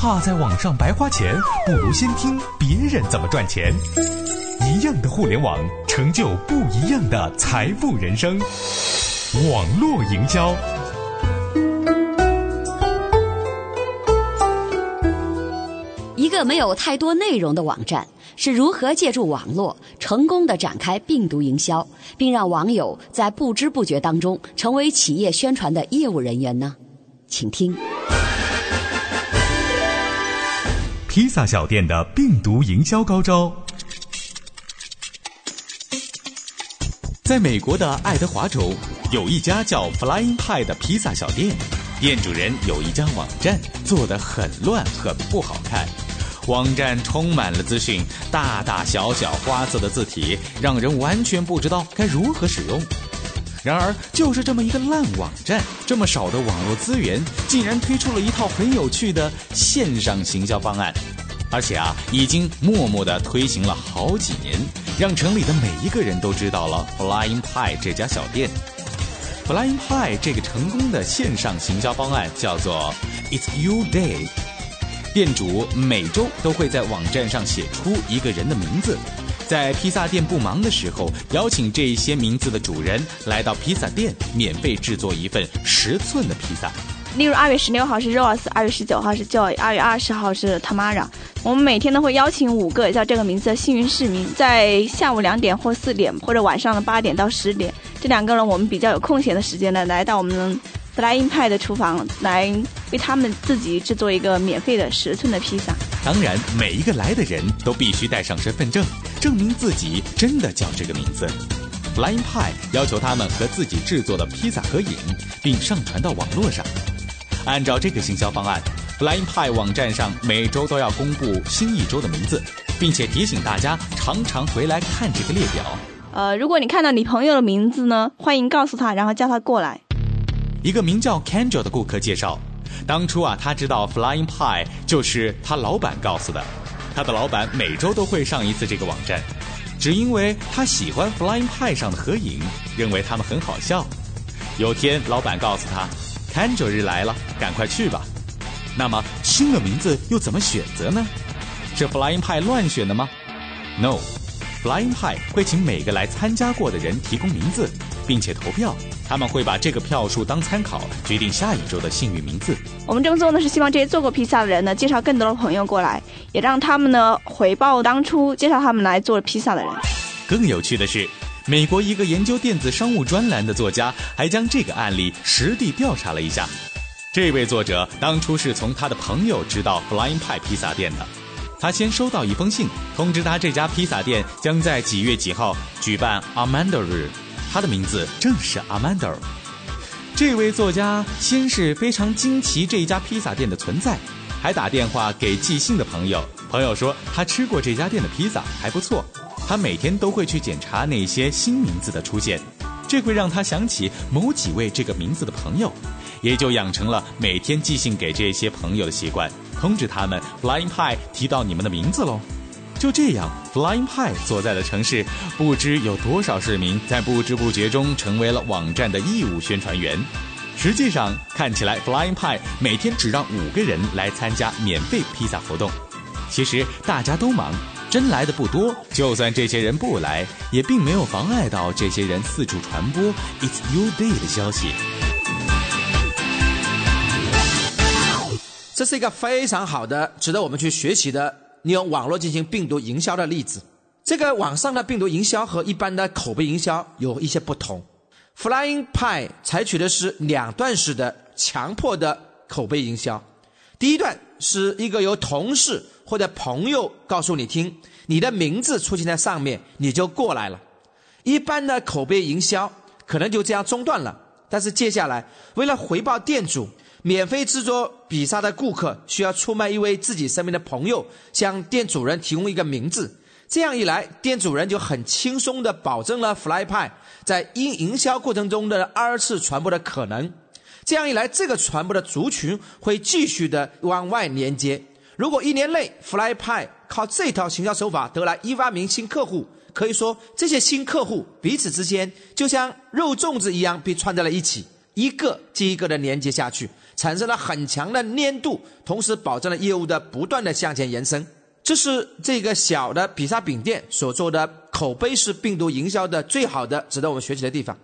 怕在网上白花钱，不如先听别人怎么赚钱。一样的互联网，成就不一样的财富人生。网络营销，一个没有太多内容的网站是如何借助网络成功的展开病毒营销，并让网友在不知不觉当中成为企业宣传的业务人员呢？请听。披萨小店的病毒营销高招。在美国的爱德华州，有一家叫 Flying Pie 的披萨小店，店主人有一家网站，做得很乱，很不好看。网站充满了资讯，大大小小、花色的字体，让人完全不知道该如何使用。然而，就是这么一个烂网站，这么少的网络资源，竟然推出了一套很有趣的线上行销方案，而且啊，已经默默地推行了好几年，让城里的每一个人都知道了 Flying Pie 这家小店。Flying Pie 这个成功的线上行销方案叫做 It's You Day，店主每周都会在网站上写出一个人的名字。在披萨店不忙的时候，邀请这些名字的主人来到披萨店，免费制作一份十寸的披萨。例如，二月十六号是 Rose，二月十九号是 Joy，二月二十号是 Tamara。我们每天都会邀请五个叫这个名字的幸运市民，在下午两点或四点，或者晚上的八点到十点，这两个人我们比较有空闲的时间呢，来到我们 Flying 派的厨房，来为他们自己制作一个免费的十寸的披萨。当然，每一个来的人都必须带上身份证，证明自己真的叫这个名字。Flying Pie 要求他们和自己制作的披萨合影，并上传到网络上。按照这个行销方案，Flying Pie 网站上每周都要公布新一周的名字，并且提醒大家常常回来看这个列表。呃，如果你看到你朋友的名字呢，欢迎告诉他，然后叫他过来。一个名叫 Kendra 的顾客介绍。当初啊，他知道 Flying Pie 就是他老板告诉的。他的老板每周都会上一次这个网站，只因为他喜欢 Flying Pie 上的合影，认为他们很好笑。有天，老板告诉他 c a n d l 日来了，赶快去吧。那么，新的名字又怎么选择呢？是 Flying Pie 乱选的吗？No？No，Flying Pie 会请每个来参加过的人提供名字。并且投票，他们会把这个票数当参考，决定下一周的幸运名字。我们这么做呢，是希望这些做过披萨的人呢，介绍更多的朋友过来，也让他们呢回报当初介绍他们来做披萨的人。更有趣的是，美国一个研究电子商务专栏的作家还将这个案例实地调查了一下。这位作者当初是从他的朋友知道 Flying Pie 披萨店的，他先收到一封信，通知他这家披萨店将在几月几号举办 Amanda 日。他的名字正是 Amanda。这位作家先是非常惊奇这家披萨店的存在，还打电话给寄信的朋友。朋友说他吃过这家店的披萨还不错，他每天都会去检查那些新名字的出现，这会让他想起某几位这个名字的朋友，也就养成了每天寄信给这些朋友的习惯，通知他们 Flying Pie 提到你们的名字喽。就这样，Flying Pie 所在的城市，不知有多少市民在不知不觉中成为了网站的义务宣传员。实际上，看起来 Flying Pie 每天只让五个人来参加免费披萨活动。其实大家都忙，真来的不多。就算这些人不来，也并没有妨碍到这些人四处传播 It's Your Day 的消息。这是一个非常好的、值得我们去学习的。利用网络进行病毒营销的例子，这个网上的病毒营销和一般的口碑营销有一些不同。Flying Pie 采取的是两段式的强迫的口碑营销。第一段是一个由同事或者朋友告诉你听，你的名字出现在上面，你就过来了。一般的口碑营销可能就这样中断了。但是接下来，为了回报店主。免费制作比萨的顾客需要出卖一位自己身边的朋友，向店主人提供一个名字。这样一来，店主人就很轻松地保证了 Fly Pie 在营营销过程中的二次传播的可能。这样一来，这个传播的族群会继续的往外连接。如果一年内 Fly Pie 靠这套行销手法得来一万名新客户，可以说这些新客户彼此之间就像肉粽子一样被串在了一起，一个接一个的连接下去。产生了很强的粘度，同时保证了业务的不断的向前延伸。这是这个小的比萨饼店所做的口碑式病毒营销的最好的，值得我们学习的地方。